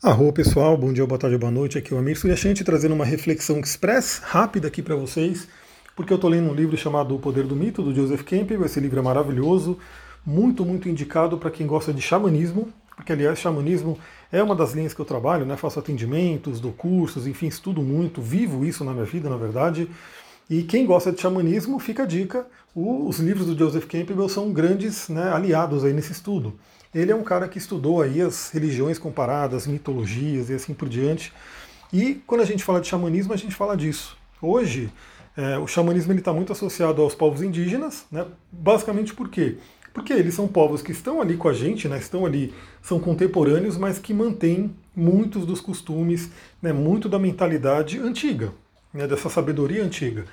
Arro pessoal, bom dia, boa tarde, boa noite. Aqui é o Amir Suryashanti trazendo uma reflexão express rápida aqui para vocês, porque eu estou lendo um livro chamado O Poder do Mito, do Joseph Campbell. Esse livro é maravilhoso, muito, muito indicado para quem gosta de xamanismo, porque aliás, xamanismo é uma das linhas que eu trabalho, né? Faço atendimentos, dou cursos, enfim, estudo muito, vivo isso na minha vida, na verdade. E quem gosta de xamanismo, fica a dica, os livros do Joseph Campbell são grandes né, aliados aí nesse estudo. Ele é um cara que estudou aí as religiões comparadas, mitologias e assim por diante. E quando a gente fala de xamanismo, a gente fala disso. Hoje, é, o xamanismo está muito associado aos povos indígenas, né? basicamente por quê? Porque eles são povos que estão ali com a gente, né? estão ali, são contemporâneos, mas que mantêm muitos dos costumes, né? muito da mentalidade antiga, né? dessa sabedoria antiga.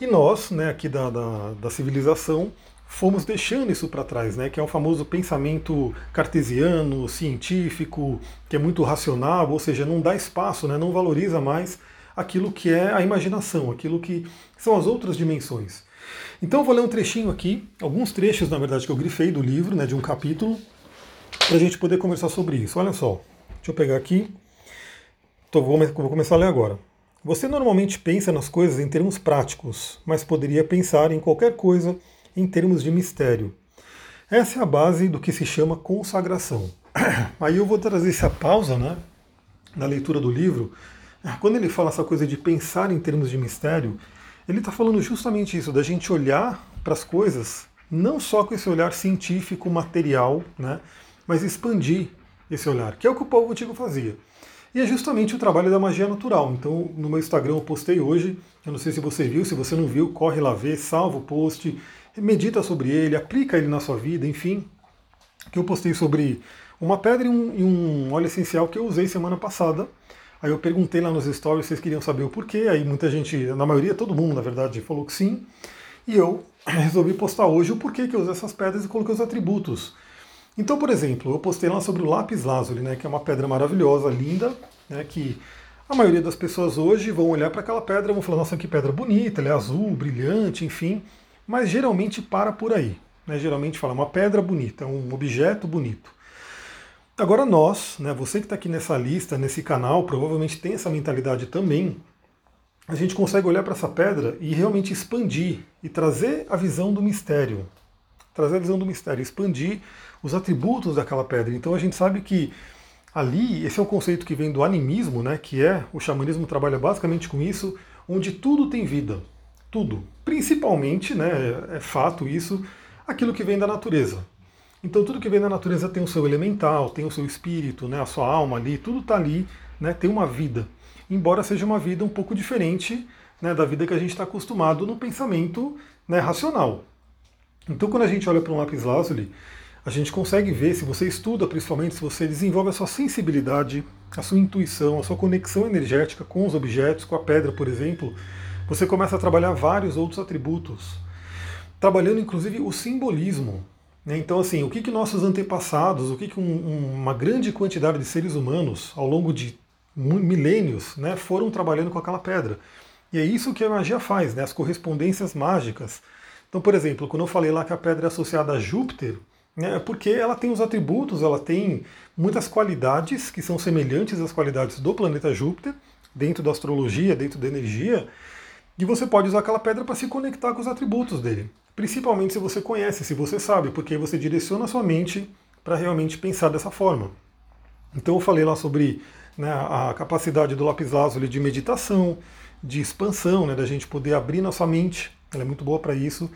E nós, né, aqui da, da, da civilização, fomos deixando isso para trás, né? Que é o famoso pensamento cartesiano, científico, que é muito racional, ou seja, não dá espaço, né? Não valoriza mais aquilo que é a imaginação, aquilo que são as outras dimensões. Então eu vou ler um trechinho aqui, alguns trechos, na verdade, que eu grifei do livro, né, de um capítulo, para a gente poder conversar sobre isso. Olha só, deixa eu pegar aqui. Tô, vou, vou começar a ler agora. Você normalmente pensa nas coisas em termos práticos, mas poderia pensar em qualquer coisa em termos de mistério. Essa é a base do que se chama consagração. Aí eu vou trazer essa pausa né, na leitura do livro. Quando ele fala essa coisa de pensar em termos de mistério, ele está falando justamente isso, da gente olhar para as coisas não só com esse olhar científico, material, né, mas expandir esse olhar, que é o que o povo antigo fazia. E é justamente o trabalho da magia natural. Então, no meu Instagram eu postei hoje, eu não sei se você viu, se você não viu, corre lá ver, salva o post, medita sobre ele, aplica ele na sua vida, enfim. Que eu postei sobre uma pedra e um, e um óleo essencial que eu usei semana passada. Aí eu perguntei lá nos stories se vocês queriam saber o porquê. Aí muita gente, na maioria, todo mundo na verdade, falou que sim. E eu resolvi postar hoje o porquê que eu usei essas pedras e coloquei os atributos. Então, por exemplo, eu postei lá sobre o lápis lazuli, né, que é uma pedra maravilhosa, linda, né, que a maioria das pessoas hoje vão olhar para aquela pedra e vão falar, nossa, que pedra bonita, ela é azul, brilhante, enfim mas geralmente para por aí. Né? Geralmente fala uma pedra bonita, um objeto bonito. Agora nós, né, você que está aqui nessa lista, nesse canal, provavelmente tem essa mentalidade também. A gente consegue olhar para essa pedra e realmente expandir e trazer a visão do mistério. Trazer a visão do mistério, expandir os atributos daquela pedra. Então a gente sabe que ali, esse é um conceito que vem do animismo, né, que é, o xamanismo trabalha basicamente com isso, onde tudo tem vida tudo. Principalmente, né, é fato isso, aquilo que vem da natureza. Então tudo que vem da natureza tem o seu elemental, tem o seu espírito, né, a sua alma ali, tudo está ali, né, tem uma vida. Embora seja uma vida um pouco diferente né, da vida que a gente está acostumado no pensamento né, racional. Então quando a gente olha para um lápis lazuli, a gente consegue ver, se você estuda, principalmente se você desenvolve a sua sensibilidade, a sua intuição, a sua conexão energética com os objetos, com a pedra, por exemplo, você começa a trabalhar vários outros atributos, trabalhando inclusive o simbolismo. Né? Então, assim, o que, que nossos antepassados, o que, que um, uma grande quantidade de seres humanos, ao longo de milênios, né, foram trabalhando com aquela pedra. E é isso que a magia faz, né, as correspondências mágicas. Então, por exemplo, quando eu falei lá que a pedra é associada a Júpiter, né, é porque ela tem os atributos, ela tem muitas qualidades que são semelhantes às qualidades do planeta Júpiter, dentro da astrologia, dentro da energia, e você pode usar aquela pedra para se conectar com os atributos dele. Principalmente se você conhece, se você sabe, porque aí você direciona a sua mente para realmente pensar dessa forma. Então eu falei lá sobre né, a capacidade do lápis lazuli de meditação, de expansão, né, da gente poder abrir nossa mente. Ela é muito boa para isso.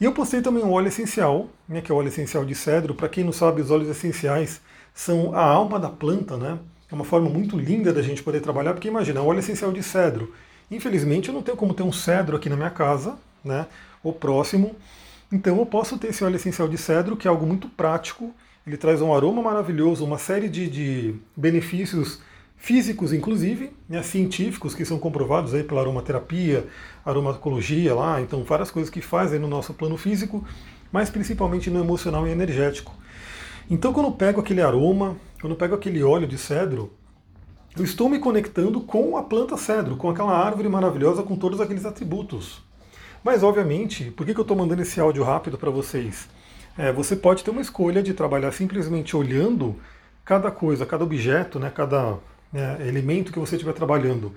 E eu postei também um óleo essencial, né, que é o óleo essencial de cedro. Para quem não sabe, os óleos essenciais são a alma da planta, né? É uma forma muito linda da gente poder trabalhar, porque imagina, óleo essencial de cedro Infelizmente eu não tenho como ter um cedro aqui na minha casa, né, ou próximo, então eu posso ter esse óleo essencial de cedro, que é algo muito prático, ele traz um aroma maravilhoso, uma série de, de benefícios físicos, inclusive, né, científicos, que são comprovados aí pela aromaterapia, aromatologia lá, então várias coisas que fazem no nosso plano físico, mas principalmente no emocional e energético. Então quando eu pego aquele aroma, quando eu pego aquele óleo de cedro, eu estou me conectando com a planta cedro, com aquela árvore maravilhosa com todos aqueles atributos. Mas, obviamente, por que, eu estou mandando esse áudio rápido para vocês? É, você pode ter uma escolha de trabalhar simplesmente olhando cada coisa, cada objeto, né, cada né, elemento que você estiver trabalhando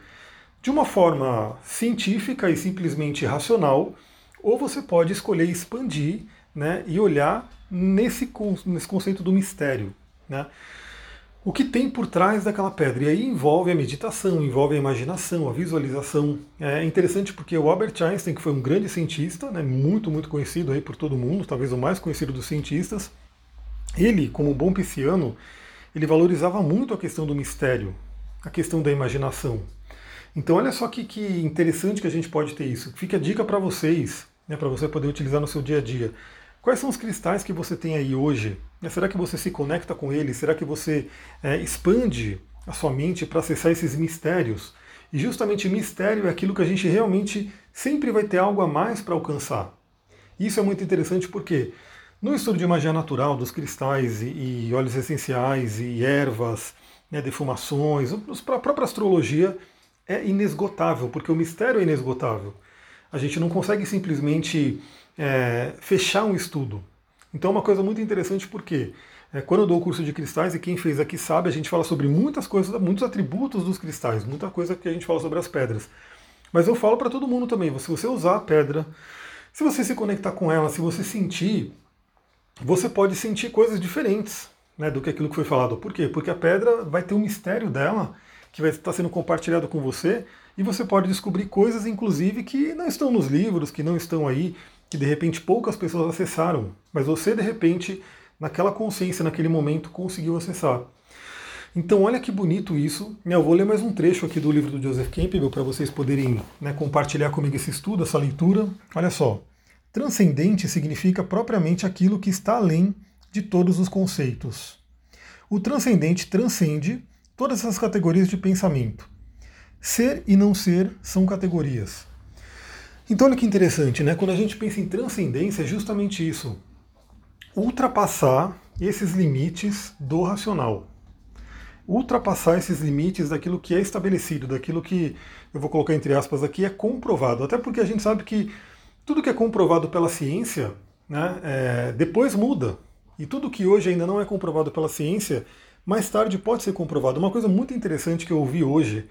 de uma forma científica e simplesmente racional, ou você pode escolher expandir né, e olhar nesse, nesse conceito do mistério. Né? O que tem por trás daquela pedra? E aí envolve a meditação, envolve a imaginação, a visualização. É interessante porque o Albert Einstein, que foi um grande cientista, né, muito, muito conhecido aí por todo mundo, talvez o mais conhecido dos cientistas, ele, como bom pisciano, ele valorizava muito a questão do mistério, a questão da imaginação. Então olha só que, que interessante que a gente pode ter isso. Fica a dica para vocês, né, para você poder utilizar no seu dia a dia. Quais são os cristais que você tem aí hoje? Né, será que você se conecta com eles? Será que você é, expande a sua mente para acessar esses mistérios? E justamente mistério é aquilo que a gente realmente sempre vai ter algo a mais para alcançar. Isso é muito interessante porque no estudo de magia natural dos cristais e, e óleos essenciais e ervas, né, defumações, a própria astrologia, é inesgotável, porque o mistério é inesgotável. A gente não consegue simplesmente é, fechar um estudo. Então é uma coisa muito interessante porque é, quando eu dou o curso de cristais, e quem fez aqui sabe, a gente fala sobre muitas coisas, muitos atributos dos cristais, muita coisa que a gente fala sobre as pedras. Mas eu falo para todo mundo também, se você usar a pedra, se você se conectar com ela, se você sentir, você pode sentir coisas diferentes né, do que aquilo que foi falado. Por quê? Porque a pedra vai ter um mistério dela que vai estar sendo compartilhado com você e você pode descobrir coisas, inclusive, que não estão nos livros, que não estão aí, que de repente poucas pessoas acessaram, mas você, de repente, naquela consciência, naquele momento, conseguiu acessar. Então, olha que bonito isso. Eu vou ler mais um trecho aqui do livro do Joseph Campbell para vocês poderem né, compartilhar comigo esse estudo, essa leitura. Olha só. Transcendente significa propriamente aquilo que está além de todos os conceitos. O transcendente transcende todas essas categorias de pensamento. Ser e não ser são categorias. Então olha que interessante, né? Quando a gente pensa em transcendência, é justamente isso. Ultrapassar esses limites do racional. Ultrapassar esses limites daquilo que é estabelecido, daquilo que, eu vou colocar entre aspas aqui, é comprovado. Até porque a gente sabe que tudo que é comprovado pela ciência, né, é, depois muda. E tudo que hoje ainda não é comprovado pela ciência, mais tarde pode ser comprovado. Uma coisa muito interessante que eu ouvi hoje,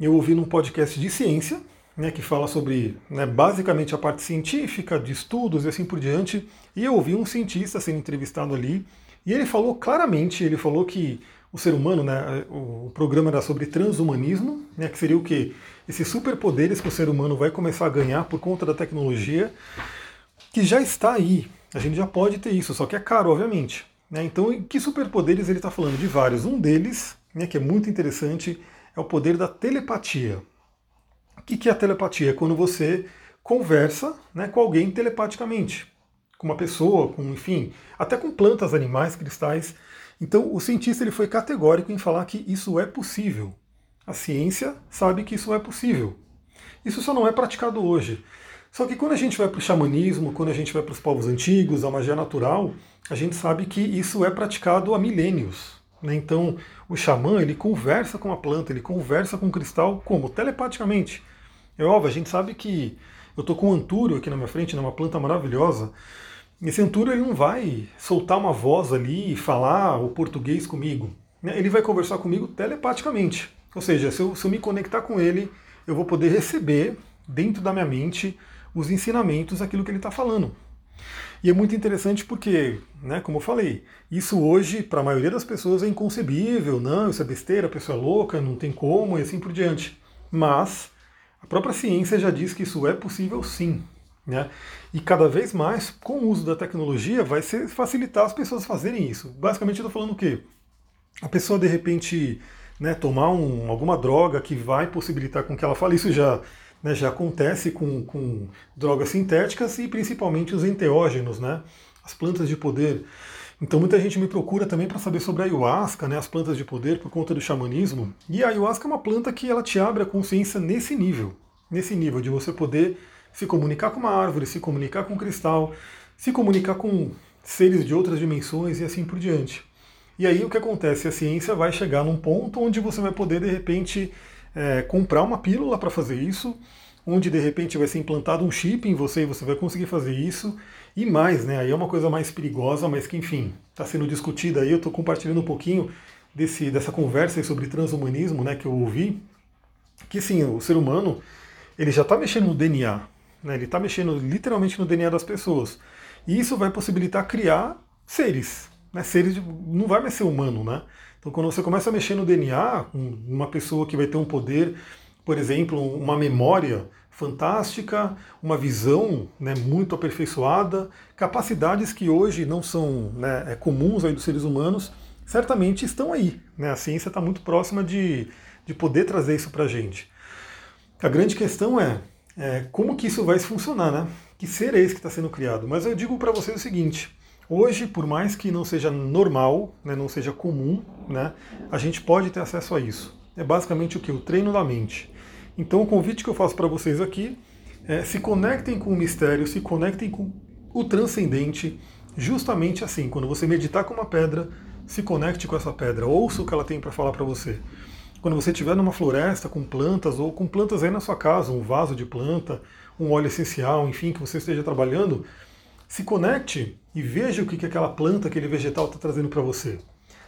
eu ouvi num podcast de ciência, né, que fala sobre né, basicamente a parte científica, de estudos e assim por diante, e eu ouvi um cientista sendo entrevistado ali, e ele falou claramente, ele falou que o ser humano, né, o programa era sobre transhumanismo, né, que seria o que? Esses superpoderes que o ser humano vai começar a ganhar por conta da tecnologia, que já está aí. A gente já pode ter isso, só que é caro, obviamente. Né? Então, que superpoderes ele está falando? De vários. Um deles, né, que é muito interessante, é o poder da telepatia. O que é a telepatia? É quando você conversa né, com alguém telepaticamente, com uma pessoa, com, enfim, até com plantas, animais, cristais. Então, o cientista ele foi categórico em falar que isso é possível. A ciência sabe que isso é possível. Isso só não é praticado hoje. Só que quando a gente vai para o xamanismo, quando a gente vai para os povos antigos, a magia natural, a gente sabe que isso é praticado há milênios. Né? Então, o xamã ele conversa com a planta, ele conversa com o cristal como? Telepaticamente. É óbvio, a gente sabe que eu estou com um antúrio aqui na minha frente, né, uma planta maravilhosa. Antúrio ele não vai soltar uma voz ali e falar o português comigo. Né? Ele vai conversar comigo telepaticamente. Ou seja, se eu, se eu me conectar com ele, eu vou poder receber dentro da minha mente os ensinamentos, aquilo que ele está falando. E é muito interessante porque, né, como eu falei, isso hoje, para a maioria das pessoas, é inconcebível, não, isso é besteira, a pessoa é louca, não tem como, e assim por diante. Mas a própria ciência já diz que isso é possível sim. Né? E cada vez mais, com o uso da tecnologia, vai ser facilitar as pessoas fazerem isso. Basicamente, eu estou falando o quê? A pessoa, de repente, né, tomar um, alguma droga que vai possibilitar com que ela fale, isso já né, já acontece com, com drogas sintéticas e principalmente os enteógenos, né, as plantas de poder. Então muita gente me procura também para saber sobre a ayahuasca, né, as plantas de poder por conta do xamanismo. E a ayahuasca é uma planta que ela te abre a consciência nesse nível, nesse nível de você poder se comunicar com uma árvore, se comunicar com um cristal, se comunicar com seres de outras dimensões e assim por diante. E aí o que acontece? A ciência vai chegar num ponto onde você vai poder de repente é, comprar uma pílula para fazer isso, onde de repente vai ser implantado um chip em você e você vai conseguir fazer isso. E mais, né? Aí é uma coisa mais perigosa, mas que enfim, está sendo discutida aí. Eu estou compartilhando um pouquinho desse, dessa conversa sobre transhumanismo, né, que eu ouvi, que sim, o ser humano ele já está mexendo no DNA, né? Ele está mexendo literalmente no DNA das pessoas. E isso vai possibilitar criar seres, né? Seres de, não vai mais ser humano, né? Então quando você começa a mexer no DNA, uma pessoa que vai ter um poder, por exemplo, uma memória fantástica, uma visão né, muito aperfeiçoada, capacidades que hoje não são né, é comuns aí dos seres humanos, certamente estão aí. Né? A ciência está muito próxima de, de poder trazer isso para a gente. A grande questão é, é, como que isso vai funcionar, né? Que ser é esse que está sendo criado? Mas eu digo para vocês o seguinte: hoje, por mais que não seja normal, né, não seja comum, né, a gente pode ter acesso a isso. É basicamente o que? O treino da mente. Então o convite que eu faço para vocês aqui é se conectem com o mistério, se conectem com o transcendente, justamente assim, quando você meditar com uma pedra, se conecte com essa pedra, ouça o que ela tem para falar para você. Quando você estiver numa floresta com plantas ou com plantas aí na sua casa, um vaso de planta, um óleo essencial, enfim, que você esteja trabalhando, se conecte e veja o que, que aquela planta, aquele vegetal está trazendo para você.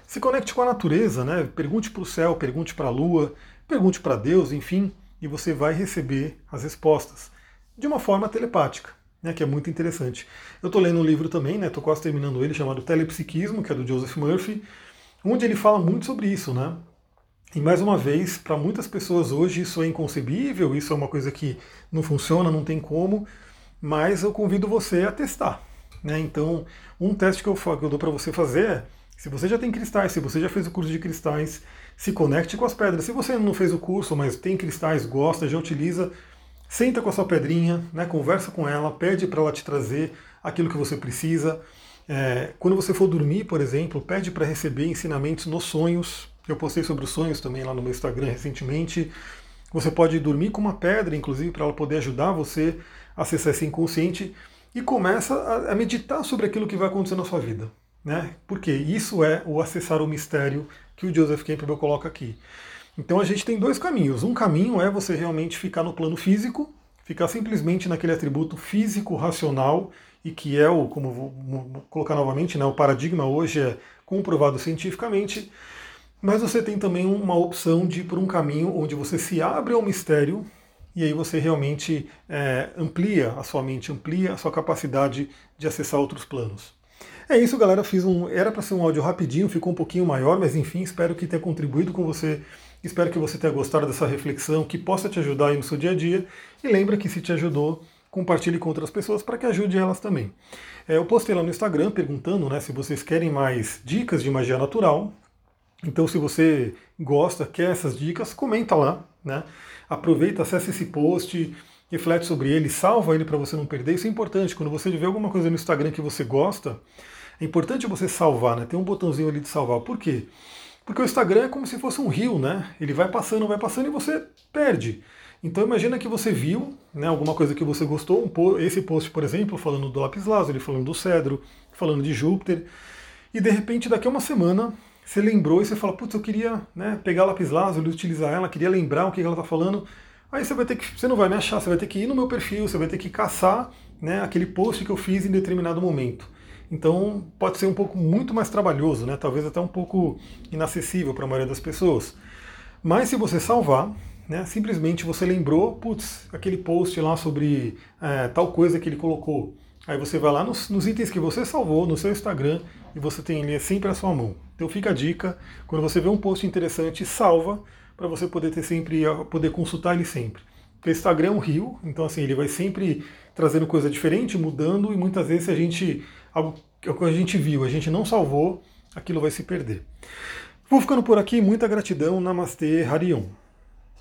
Se conecte com a natureza, né? Pergunte para o céu, pergunte para a lua, pergunte para Deus, enfim, e você vai receber as respostas de uma forma telepática, né, que é muito interessante. Eu estou lendo um livro também, estou né, quase terminando ele, chamado Telepsiquismo, que é do Joseph Murphy, onde ele fala muito sobre isso. Né? E mais uma vez, para muitas pessoas hoje isso é inconcebível, isso é uma coisa que não funciona, não tem como, mas eu convido você a testar. Né? Então, um teste que eu, que eu dou para você fazer é, se você já tem cristais, se você já fez o curso de cristais, se conecte com as pedras. Se você não fez o curso, mas tem cristais, gosta, já utiliza, senta com a sua pedrinha, né, conversa com ela, pede para ela te trazer aquilo que você precisa. É, quando você for dormir, por exemplo, pede para receber ensinamentos nos sonhos. Eu postei sobre os sonhos também lá no meu Instagram recentemente. Você pode dormir com uma pedra, inclusive, para ela poder ajudar você a acessar esse inconsciente e começa a, meditar sobre aquilo que vai acontecer na sua vida. Né? Porque isso é o acessar o mistério que o Joseph Campbell coloca aqui. Então a gente tem dois caminhos. Um caminho é você realmente ficar no plano físico, ficar simplesmente naquele atributo físico racional e que é o, como vou colocar novamente, né, o paradigma hoje é comprovado cientificamente. Mas você tem também uma opção de ir por um caminho onde você se abre ao mistério e aí você realmente é, amplia a sua mente, amplia a sua capacidade de acessar outros planos. É isso, galera. Fiz um. Era para ser um áudio rapidinho, ficou um pouquinho maior, mas enfim, espero que tenha contribuído com você. Espero que você tenha gostado dessa reflexão, que possa te ajudar aí no seu dia a dia. E lembra que se te ajudou, compartilhe com outras pessoas para que ajude elas também. É, eu postei lá no Instagram perguntando né, se vocês querem mais dicas de magia natural. Então, se você gosta, quer essas dicas, comenta lá. Né? Aproveita, acessa esse post reflete sobre ele, salva ele para você não perder. Isso é importante. Quando você vê alguma coisa no Instagram que você gosta, é importante você salvar, né? Tem um botãozinho ali de salvar. Por quê? Porque o Instagram é como se fosse um rio, né? Ele vai passando, vai passando e você perde. Então imagina que você viu né, alguma coisa que você gostou, um esse post, por exemplo, falando do lápis lazuli, falando do cedro, falando de Júpiter, e de repente daqui a uma semana você lembrou e você fala, putz, eu queria né, pegar lápis lazuli, utilizar ela, queria lembrar o que ela está falando, Aí você vai ter que, você não vai me achar, você vai ter que ir no meu perfil, você vai ter que caçar né, aquele post que eu fiz em determinado momento. Então pode ser um pouco muito mais trabalhoso, né? talvez até um pouco inacessível para a maioria das pessoas. Mas se você salvar, né, simplesmente você lembrou, putz, aquele post lá sobre é, tal coisa que ele colocou. Aí você vai lá nos, nos, itens que você salvou no seu Instagram e você tem ele sempre à sua mão. Então fica a dica, quando você vê um post interessante, salva, para você poder ter sempre, poder consultar ele sempre. Porque o Instagram é um rio, então assim, ele vai sempre trazendo coisa diferente, mudando, e muitas vezes a gente, algo que a gente viu, a gente não salvou, aquilo vai se perder. Vou ficando por aqui, muita gratidão, Namastê, Harion.